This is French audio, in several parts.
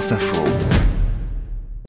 Info.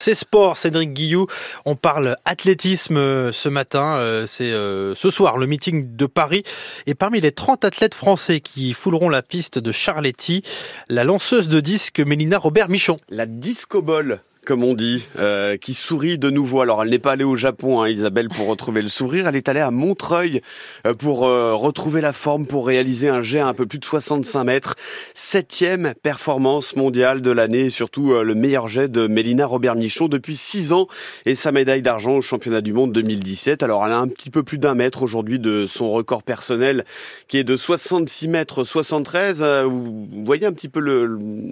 C'est sport, Cédric Guillou. On parle athlétisme euh, ce matin. Euh, c'est euh, ce soir le meeting de Paris. Et parmi les 30 athlètes français qui fouleront la piste de Charletti, la lanceuse de disque Mélina Robert Michon. La disco ball comme on dit, euh, qui sourit de nouveau. Alors, elle n'est pas allée au Japon, hein, Isabelle, pour retrouver le sourire. Elle est allée à Montreuil euh, pour euh, retrouver la forme, pour réaliser un jet à un peu plus de 65 mètres. Septième performance mondiale de l'année, et surtout le meilleur jet de Mélina Robert-Michon depuis six ans et sa médaille d'argent au championnat du monde 2017. Alors, elle a un petit peu plus d'un mètre aujourd'hui de son record personnel, qui est de 66 mètres 73. Vous voyez un petit peu le,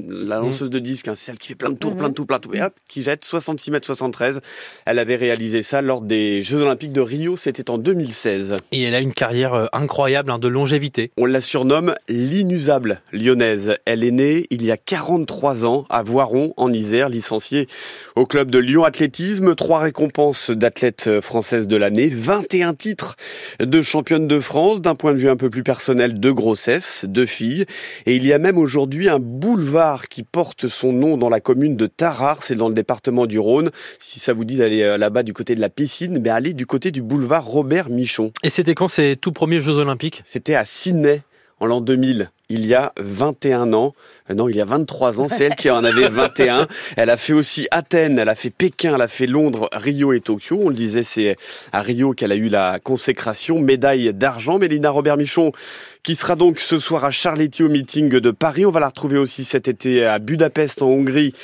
la mmh. lanceuse de disque, hein, c'est celle qui fait plein de tours, plein de tours, plein de tours. Et hop, qui jette 66 mètres 73. Elle avait réalisé ça lors des Jeux Olympiques de Rio, c'était en 2016. Et elle a une carrière euh, incroyable hein, de longévité. On la surnomme l'inusable lyonnaise. Elle est née il y a 43 ans à Voiron en Isère, licenciée au club de Lyon Athlétisme, trois récompenses d'athlète française de l'année, 21 titres de championne de France, d'un point de vue un peu plus personnel, de grossesse, de filles. Et il y a même aujourd'hui un boulevard qui porte son nom dans la commune de Tarare, c'est dans le département du Rhône. Si ça vous dit d'aller euh, là-bas du côté de la piscine, mais allez du côté du boulevard Robert Michon. Et c'était quand ces tout premiers Jeux Olympiques? C'était à Sydney en l'an 2000 il y a 21 ans. Euh, non, il y a 23 ans, c'est elle qui en avait 21. Elle a fait aussi Athènes, elle a fait Pékin, elle a fait Londres, Rio et Tokyo. On le disait, c'est à Rio qu'elle a eu la consécration, médaille d'argent. Mélina Robert-Michon, qui sera donc ce soir à Charletti au meeting de Paris. On va la retrouver aussi cet été à Budapest en Hongrie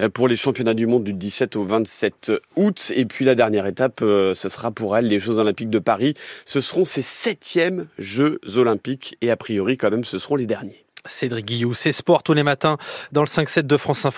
euh, pour les championnats du monde du 17 au 27 août. Et puis la dernière étape, euh, ce sera pour elle les Jeux Olympiques de Paris. Ce seront ses septièmes Jeux Olympiques et a priori quand même ce seront les derniers. Cédric Guillou, c'est sport tous les matins dans le 5-7 de France Info.